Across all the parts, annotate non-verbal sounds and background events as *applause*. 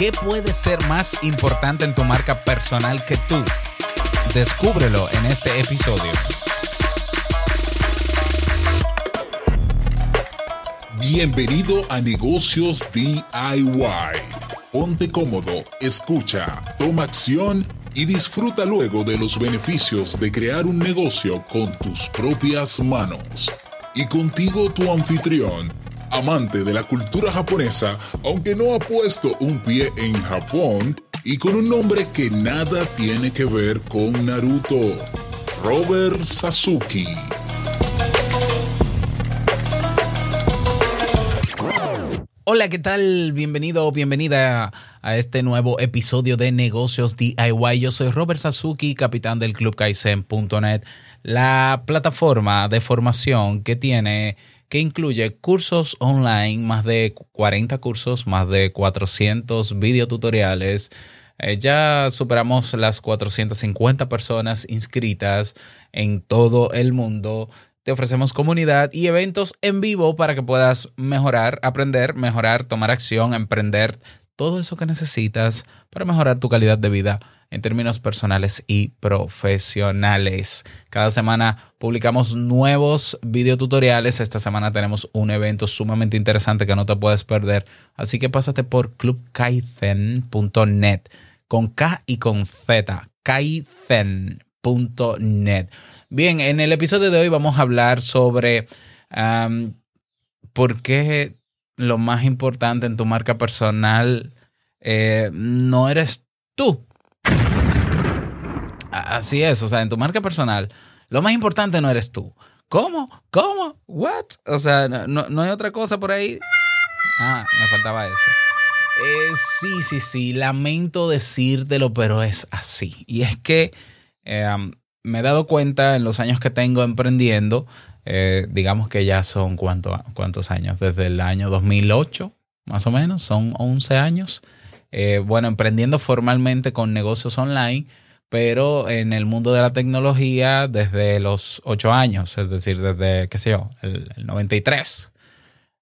¿Qué puede ser más importante en tu marca personal que tú? Descúbrelo en este episodio. Bienvenido a Negocios DIY. Ponte cómodo, escucha, toma acción y disfruta luego de los beneficios de crear un negocio con tus propias manos. Y contigo tu anfitrión, amante de la cultura japonesa, aunque no ha puesto un pie en Japón, y con un nombre que nada tiene que ver con Naruto, Robert Sasuke. Hola, ¿qué tal? Bienvenido o bienvenida a este nuevo episodio de Negocios DIY. Yo soy Robert Sasuki, capitán del Club Kaizen.net, la plataforma de formación que tiene que incluye cursos online, más de 40 cursos, más de 400 videotutoriales. Eh, ya superamos las 450 personas inscritas en todo el mundo te ofrecemos comunidad y eventos en vivo para que puedas mejorar, aprender, mejorar, tomar acción, emprender, todo eso que necesitas para mejorar tu calidad de vida en términos personales y profesionales. Cada semana publicamos nuevos videotutoriales. Esta semana tenemos un evento sumamente interesante que no te puedes perder. Así que pásate por clubkaizen.net con K y con Z. Kaizen.net. Bien, en el episodio de hoy vamos a hablar sobre por qué lo más importante en tu marca personal eh, no eres tú. Así es, o sea, en tu marca personal, lo más importante no eres tú. ¿Cómo? ¿Cómo? ¿What? O sea, no, hay otra cosa por ahí. Ah, me faltaba eso. Eh, sí, sí, sí, lamento decírtelo, pero es así. Y es que eh, me he dado cuenta en los años que tengo emprendiendo, eh, digamos que ya son cuántos años, desde el año 2008 más o menos, son 11 años. Eh, bueno, emprendiendo formalmente con negocios online, pero en el mundo de la tecnología desde los 8 años, es decir, desde, qué sé yo, el, 93.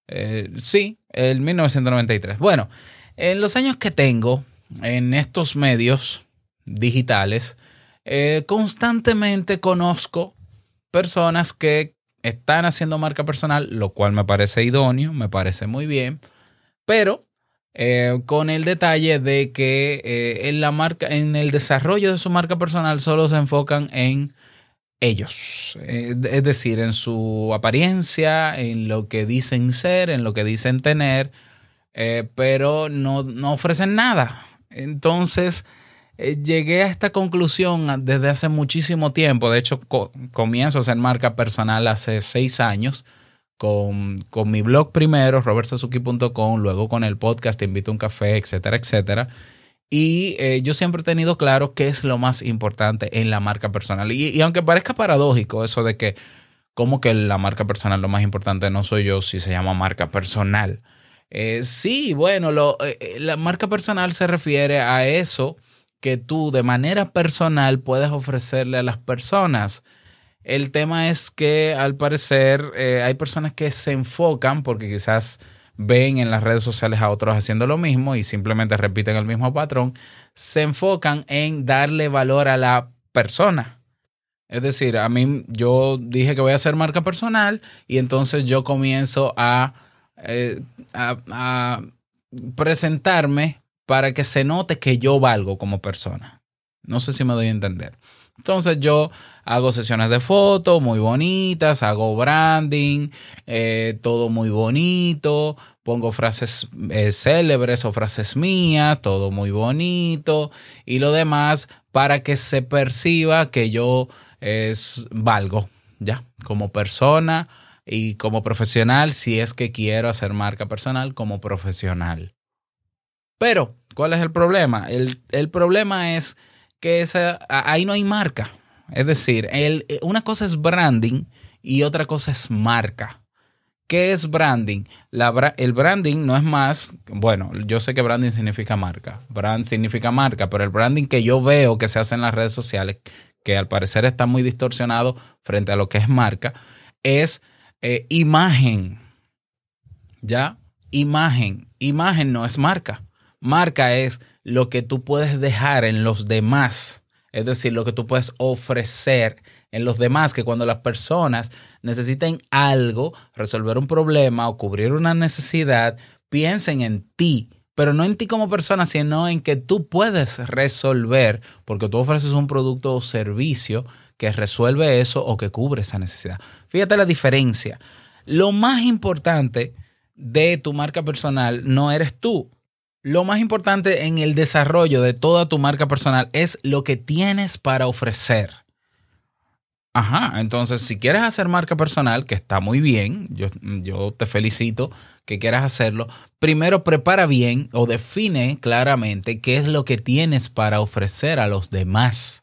Eh, sí, el 1993. Bueno, en los años que tengo en estos medios digitales, eh, constantemente conozco personas que están haciendo marca personal, lo cual me parece idóneo, me parece muy bien, pero eh, con el detalle de que eh, en la marca, en el desarrollo de su marca personal solo se enfocan en ellos, es decir, en su apariencia, en lo que dicen ser, en lo que dicen tener, pero no, no ofrecen nada. Entonces, eh, llegué a esta conclusión desde hace muchísimo tiempo. De hecho, comienzo a hacer marca personal hace seis años. Con, mi blog primero, robertsazuki.com, luego con el podcast Te invito a un café, etcétera, etcétera. Y eh, yo siempre he tenido claro qué es lo más importante en la marca personal. Y, aunque parezca paradójico eso de que, como que la marca personal lo más importante no soy yo si se llama marca personal? Eh, sí, bueno, la marca personal se refiere a eso que tú de manera personal puedes ofrecerle a las personas. El tema es que al parecer eh, hay personas que se enfocan porque quizás ven en las redes sociales a otros haciendo lo mismo y simplemente repiten el mismo patrón, se enfocan en darle valor a la persona. Es decir, a mí yo dije que voy a hacer marca personal y entonces yo comienzo a, eh, a presentarme para que se note que yo valgo como persona. No sé si me doy a entender. Entonces yo hago sesiones de fotos muy bonitas, hago branding, eh, todo muy bonito, pongo frases eh, célebres o frases mías, todo muy bonito y lo demás para que se perciba que yo es, valgo, ya, como persona y como profesional, si es que quiero hacer marca personal como profesional. Pero, ¿cuál es el problema? El, problema es que esa, ahí no hay marca. Es decir, el, una cosa es branding y otra cosa es marca. ¿Qué es branding? La, el branding no es más, bueno, yo sé que branding significa marca, brand significa marca, pero el branding que yo veo que se hace en las redes sociales, que al parecer está muy distorsionado frente a lo que es marca, es eh, imagen. ¿Ya? Imagen. Imagen no es marca Marca es lo que tú puedes dejar en los demás, es decir, lo que tú puedes ofrecer en los demás, que cuando las personas necesiten algo, resolver un problema o cubrir una necesidad, piensen en ti, pero no en ti como persona, sino en que tú puedes resolver, porque tú ofreces un producto o servicio que resuelve eso o que cubre esa necesidad. Fíjate la diferencia. Lo más importante de tu marca personal no eres tú. Lo más importante en el desarrollo de toda tu marca personal es lo que tienes para ofrecer. Ajá, entonces si quieres hacer marca personal, que está muy bien, yo, te felicito que quieras hacerlo, primero prepara bien o define claramente qué es lo que tienes para ofrecer a los demás.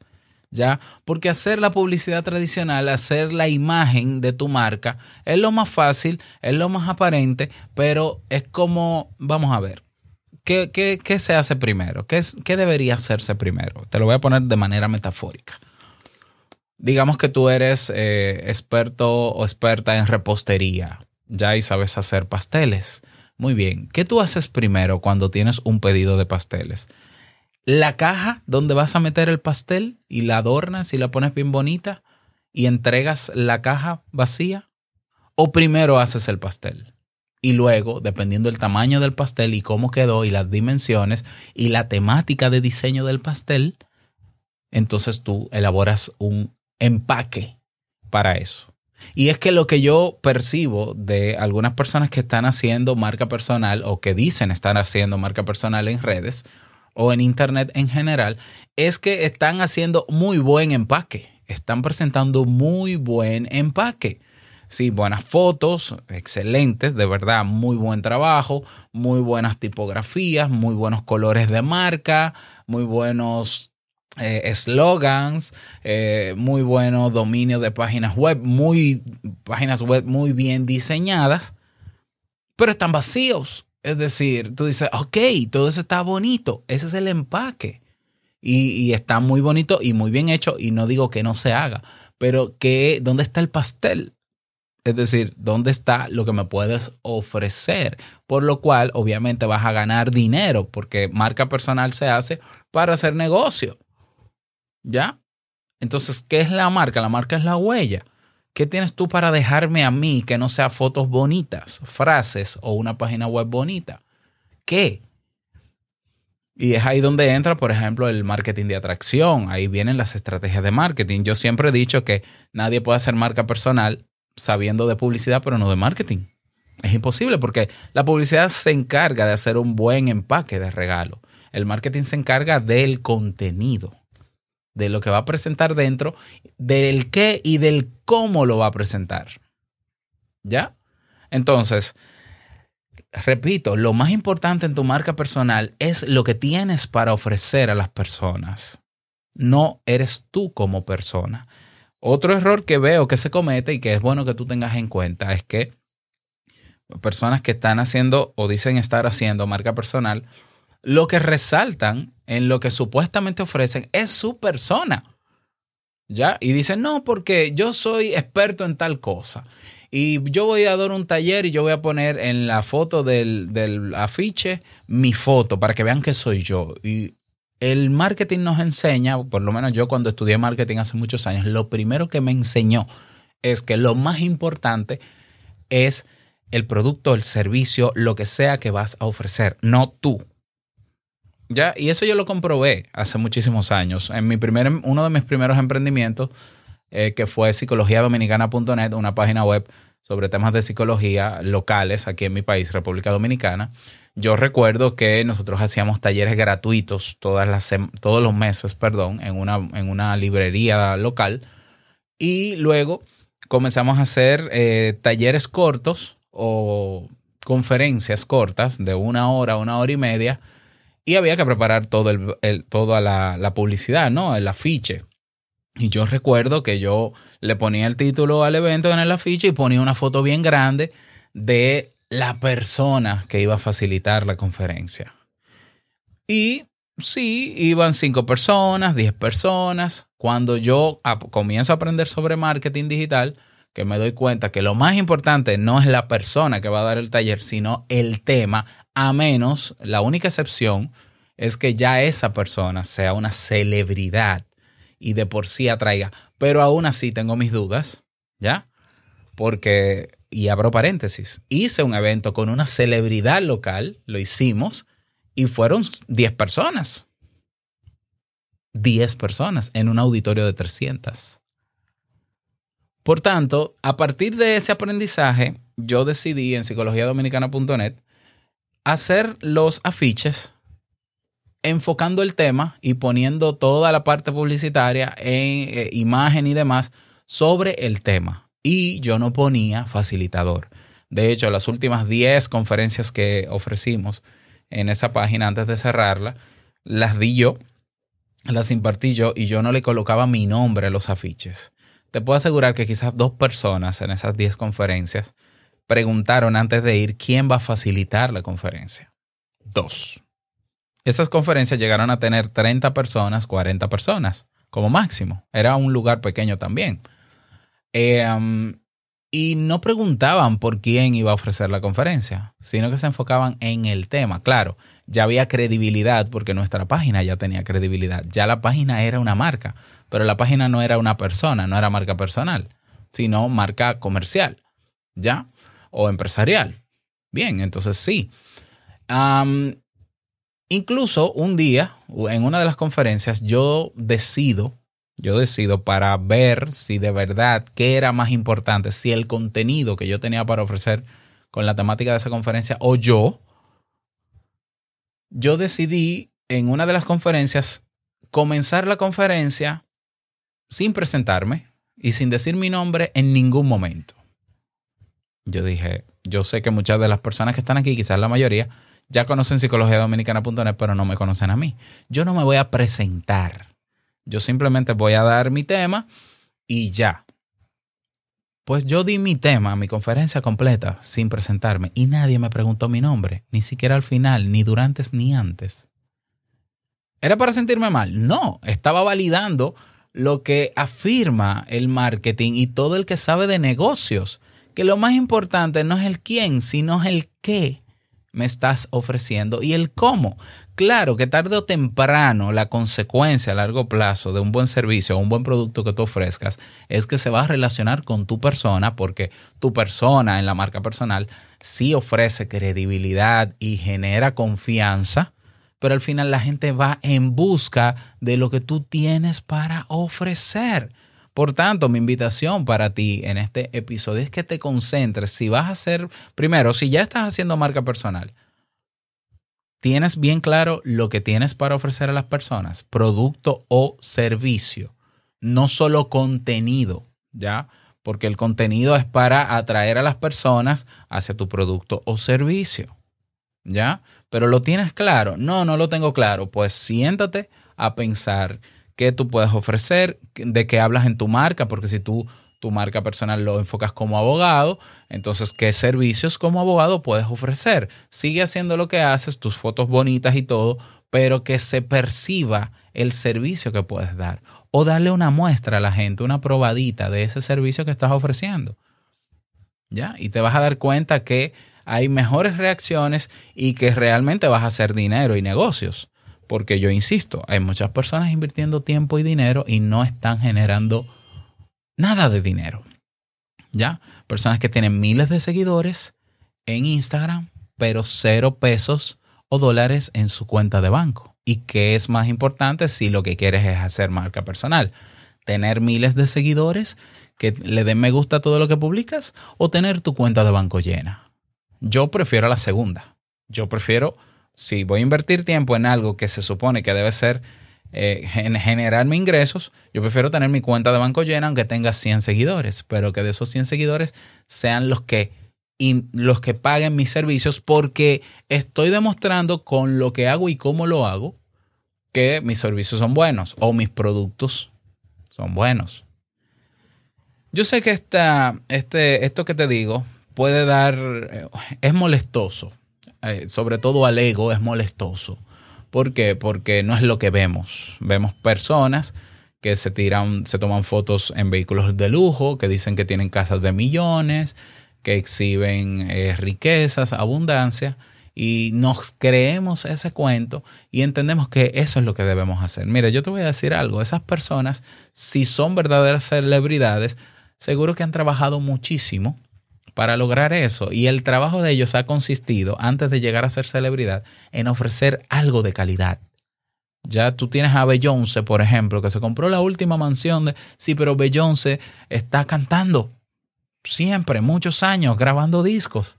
¿Ya? Porque hacer la publicidad tradicional, hacer la imagen de tu marca, es lo más fácil, es lo más aparente, pero es como, vamos a ver, ¿qué, qué, qué se hace primero? ¿Qué, ¿Qué debería hacerse primero? Te lo voy a poner de manera metafórica digamos que tú eres eh, experto o experta en repostería, ya y sabes hacer pasteles. Muy bien, ¿qué tú haces primero cuando tienes un pedido de pasteles? La caja donde vas a meter el pastel y la adornas y la pones bien bonita y entregas la caja vacía. ¿O primero haces el pastel? Y luego, dependiendo del tamaño del pastel y cómo quedó y las dimensiones y la temática de diseño del pastel, entonces tú elaboras un empaque para eso. Y es que lo que yo percibo de algunas personas que están haciendo marca personal o que dicen estar haciendo marca personal en redes o en internet en general, es que están haciendo muy buen empaque, están presentando muy buen empaque. Sí, buenas fotos, excelentes, de verdad, muy buen trabajo, muy buenas tipografías, muy buenos colores de marca, muy buenos eh, slogans, eh, muy buenos dominios de páginas web, muy páginas web muy bien diseñadas, pero están vacíos. Es decir, tú dices, ok, todo eso está bonito, ese es el empaque. Y, y, está muy bonito y muy bien hecho, y no digo que no se haga, pero que, ¿dónde está el pastel? Es decir, ¿dónde está lo que me puedes ofrecer? Por lo cual, obviamente, vas a ganar dinero, porque marca personal se hace para hacer negocio. ¿Ya? Entonces, ¿qué es la marca? La marca es la huella. ¿Qué tienes tú para dejarme a mí que no sea fotos bonitas, frases o una página web bonita? ¿Qué? Y es ahí donde entra, por ejemplo, el marketing de atracción. Ahí vienen las estrategias de marketing. Yo siempre he dicho que nadie puede hacer marca personal sabiendo de publicidad, pero no de marketing. Es imposible porque la publicidad se encarga de hacer un buen empaque de regalo. El marketing se encarga del contenido de lo que va a presentar dentro, del qué y del cómo lo va a presentar. ¿Ya? Entonces, repito, lo más importante en tu marca personal es lo que tienes para ofrecer a las personas. No eres tú como persona. Otro error que veo que se comete y que es bueno que tú tengas en cuenta es que personas que están haciendo o dicen estar haciendo marca personal lo que resaltan en lo que supuestamente ofrecen es su persona. ¿Ya? Y dicen, no, porque yo soy experto en tal cosa. Y yo voy a dar un taller y yo voy a poner en la foto del, del afiche mi foto para que vean que soy yo. Y el marketing nos enseña, por lo menos yo cuando estudié marketing hace muchos años, lo primero que me enseñó es que lo más importante es el producto, el servicio, lo que sea que vas a ofrecer, no tú. Ya, y eso yo lo comprobé hace muchísimos años. En mi primer, uno de mis primeros emprendimientos, eh, que fue psicologiadominicana.net, una página web sobre temas de psicología locales aquí en mi país, República Dominicana. Yo recuerdo que nosotros hacíamos talleres gratuitos todos los meses, perdón, en una, en una librería local. Y luego comenzamos a hacer eh, talleres cortos o conferencias cortas de una hora, una hora y media y había que preparar todo el, toda la, publicidad, ¿no? El afiche. Y yo recuerdo que yo le ponía el título al evento en el afiche y ponía una foto bien grande de la persona que iba a facilitar la conferencia. Y sí, iban cinco personas, diez personas. Cuando yo comienzo a aprender sobre marketing digital, que me doy cuenta que lo más importante no es la persona que va a dar el taller, sino el tema, a menos, la única excepción es que ya esa persona sea una celebridad y de por sí atraiga. Pero aún así tengo mis dudas, ¿ya? Porque, y abro paréntesis, hice un evento con una celebridad local, lo hicimos, y fueron 10 personas. 10 personas en un auditorio de 300. Por tanto, a partir de ese aprendizaje, yo decidí en psicologiadominicana.net hacer los afiches enfocando el tema y poniendo toda la parte publicitaria en eh, imagen y demás sobre el tema. Y yo no ponía facilitador. De hecho, las últimas 10 conferencias que ofrecimos en esa página antes de cerrarla, las di yo, las impartí yo y yo no le colocaba mi nombre a los afiches te puedo asegurar que quizás dos personas en esas 10 conferencias preguntaron antes de ir quién va a facilitar la conferencia. Dos. Esas conferencias llegaron a tener 30 personas, 40 personas como máximo. Era un lugar pequeño también. Um, y no preguntaban por quién iba a ofrecer la conferencia, sino que se enfocaban en el tema. Claro, ya había credibilidad porque nuestra página ya tenía credibilidad. Ya la página era una marca, pero la página no era una persona, no era marca personal, sino marca comercial, ¿ya? O empresarial. Bien, entonces sí. Incluso un día, en una de las conferencias, yo decido yo decido para ver si de verdad qué era más importante, si el contenido que yo tenía para ofrecer con la temática de esa conferencia o yo. Yo decidí en una de las conferencias comenzar la conferencia sin presentarme y sin decir mi nombre en ningún momento. Yo dije, yo sé que muchas de las personas que están aquí, quizás la mayoría, ya conocen psicologiadominicana.net, pero no me conocen a mí. Yo no me voy a presentar yo simplemente voy a dar mi tema y ya. Pues yo di mi tema, mi conferencia completa, sin presentarme, y nadie me preguntó mi nombre, ni siquiera al final, ni durante ni antes. ¿Era para sentirme mal? No, estaba validando lo que afirma el marketing y todo el que sabe de negocios, que lo más importante no es el quién, sino el qué me estás ofreciendo y el cómo. Claro que tarde o temprano la consecuencia a largo plazo de un buen servicio o un buen producto que tú ofrezcas es que se va a relacionar con tu persona porque tu persona en la marca personal sí ofrece credibilidad y genera confianza, pero al final la gente va en busca de lo que tú tienes para ofrecer. Por tanto, mi invitación para ti en este episodio es que te concentres. Si vas a hacer, primero, si ya estás haciendo marca personal, tienes bien claro lo que tienes para ofrecer a las personas, producto o servicio, no solo contenido, ¿ya? Porque el contenido es para atraer a las personas hacia tu producto o servicio, ¿ya? Pero lo tienes claro. No, no lo tengo claro. Pues siéntate a pensar qué tú puedes ofrecer, de qué hablas en tu marca, porque si tú tu marca personal lo enfocas como abogado, entonces qué servicios como abogado puedes ofrecer. Sigue haciendo lo que haces, tus fotos bonitas y todo, pero que se perciba el servicio que puedes dar. O darle una muestra a la gente, una probadita de ese servicio que estás ofreciendo. ¿Ya? Y te vas a dar cuenta que hay mejores reacciones y que realmente vas a hacer dinero y negocios. Porque yo insisto, hay muchas personas invirtiendo tiempo y dinero y no están generando nada de dinero. ¿Ya? Personas que tienen miles de seguidores en Instagram, pero cero pesos o dólares en su cuenta de banco. ¿Y qué es más importante si lo que quieres es hacer marca personal? ¿Tener miles de seguidores que le den me gusta a todo lo que publicas o tener tu cuenta de banco llena? Yo prefiero la segunda. Yo prefiero si voy a invertir tiempo en algo que se supone que debe ser eh, generarme ingresos, yo prefiero tener mi cuenta de banco llena aunque tenga 100 seguidores, pero que de esos 100 seguidores sean los que, los que paguen mis servicios porque estoy demostrando con lo que hago y cómo lo hago que mis servicios son buenos o mis productos son buenos. Yo sé que esta, este, esto que te digo puede dar, eh, es molestoso, eh, sobre todo al ego, es molestoso. ¿Por qué? Porque no es lo que vemos. Vemos personas que se tiran, se toman fotos en vehículos de lujo, que dicen que tienen casas de millones, que exhiben eh, riquezas, abundancia, y nos creemos ese cuento y entendemos que eso es lo que debemos hacer. Mira, yo te voy a decir algo, esas personas, si son verdaderas celebridades, seguro que han trabajado muchísimo para lograr eso. Y el trabajo de ellos ha consistido, antes de llegar a ser celebridad, en ofrecer algo de calidad. Ya tú tienes a Beyoncé, por ejemplo, que se compró la última mansión de... Sí, pero Beyoncé está cantando siempre, muchos años, grabando discos.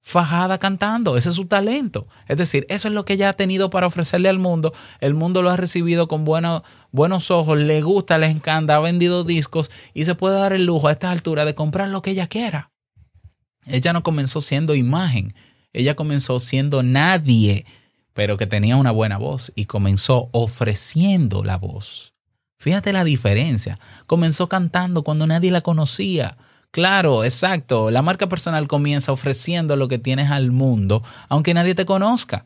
Fajada cantando, ese es su talento. Es decir, eso es lo que ella ha tenido para ofrecerle al mundo. El mundo lo ha recibido con buenos ojos, le gusta, le encanta, ha vendido discos y se puede dar el lujo a esta altura de comprar lo que ella quiera. Ella no comenzó siendo imagen, ella comenzó siendo nadie, pero que tenía una buena voz y comenzó ofreciendo la voz. Fíjate la diferencia. Comenzó cantando cuando nadie la conocía. Claro, exacto. La marca personal comienza ofreciendo lo que tienes al mundo, aunque nadie te conozca.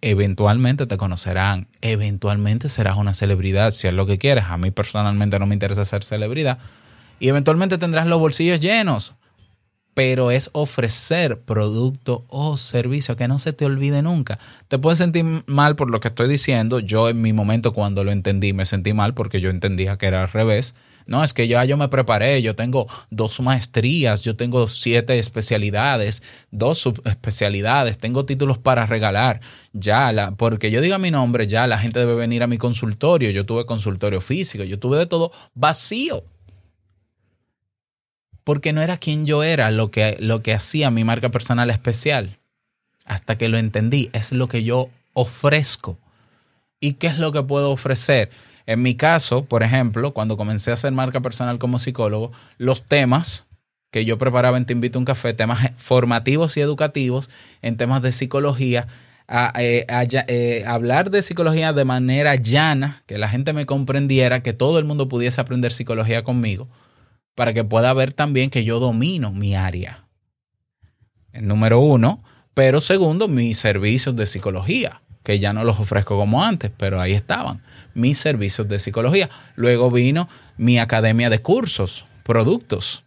Eventualmente te conocerán, eventualmente serás una celebridad, si es lo que quieres. A mí personalmente no me interesa ser celebridad. Y eventualmente tendrás los bolsillos llenos pero es ofrecer producto o servicio que no se te olvide nunca. Te puedes sentir mal por lo que estoy diciendo. Yo en mi momento cuando lo entendí me sentí mal porque yo entendía que era al revés. No, es que ya yo me preparé, yo tengo dos maestrías, yo tengo siete especialidades, dos subespecialidades, tengo títulos para regalar. Ya, porque yo diga mi nombre, ya la gente debe venir a mi consultorio. Yo tuve consultorio físico, yo tuve de todo vacío porque no era quien yo era lo que, lo que hacía mi marca personal especial. Hasta que lo entendí, es lo que yo ofrezco. ¿Y qué es lo que puedo ofrecer? En mi caso, por ejemplo, cuando comencé a hacer marca personal como psicólogo, los temas que yo preparaba en Te Invito a un Café, temas formativos y educativos en temas de psicología, eh, eh, hablar de psicología de manera llana, que la gente me comprendiera, que todo el mundo pudiese aprender psicología conmigo para que pueda ver también que yo domino mi área. El número uno, pero segundo, mis servicios de psicología, que ya no los ofrezco como antes, pero ahí estaban, mis servicios de psicología. Luego vino mi academia de cursos, productos,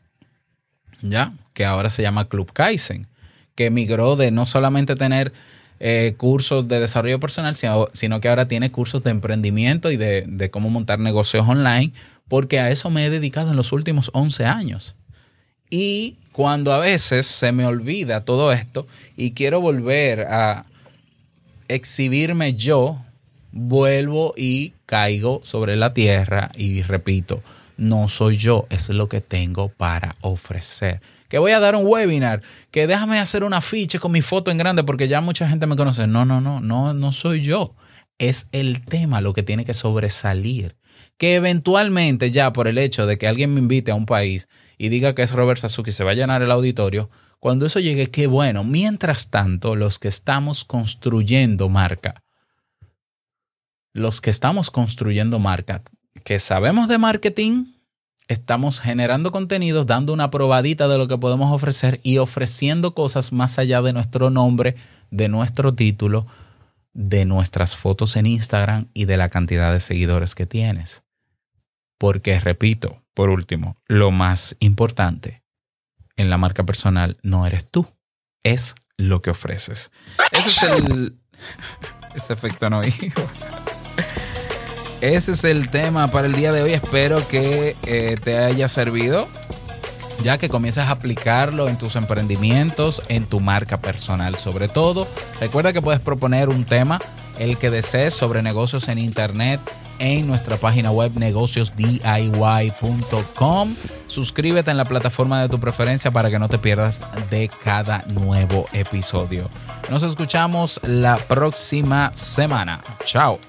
ya, que ahora se llama Club Kaizen, que migró de no solamente tener eh, cursos de desarrollo personal, sino, que ahora tiene cursos de emprendimiento y de cómo montar negocios online porque a eso me he dedicado en los últimos 11 años. Y cuando a veces se me olvida todo esto y quiero volver a exhibirme yo, vuelvo y caigo sobre la tierra y repito, no soy yo, es lo que tengo para ofrecer. Que voy a dar un webinar, que déjame hacer una ficha con mi foto en grande porque ya mucha gente me conoce. No, no, no, no, no soy yo. Es el tema lo que tiene que sobresalir que eventualmente ya por el hecho de que alguien me invite a un país y diga que es Robert Sasuki, se va a llenar el auditorio, cuando eso llegue, qué bueno. Mientras tanto, los que estamos construyendo marca, los que estamos construyendo marca, que sabemos de marketing, estamos generando contenidos, dando una probadita de lo que podemos ofrecer y ofreciendo cosas más allá de nuestro nombre, de nuestro título, de nuestras fotos en Instagram y de la cantidad de seguidores que tienes. Porque, repito, por último, lo más importante en la marca personal no eres tú, es lo que ofreces. Ese es el... *laughs* Efecto no hijo. Ese es el tema para el día de hoy. Espero que eh, te haya servido ya que comienzas a aplicarlo en tus emprendimientos, en tu marca personal sobre todo. Recuerda que puedes proponer un tema, el que desees, sobre negocios en Internet en nuestra página web negociosdiy.com. Suscríbete en la plataforma de tu preferencia para que no te pierdas de cada nuevo episodio. Nos escuchamos la próxima semana. Chao.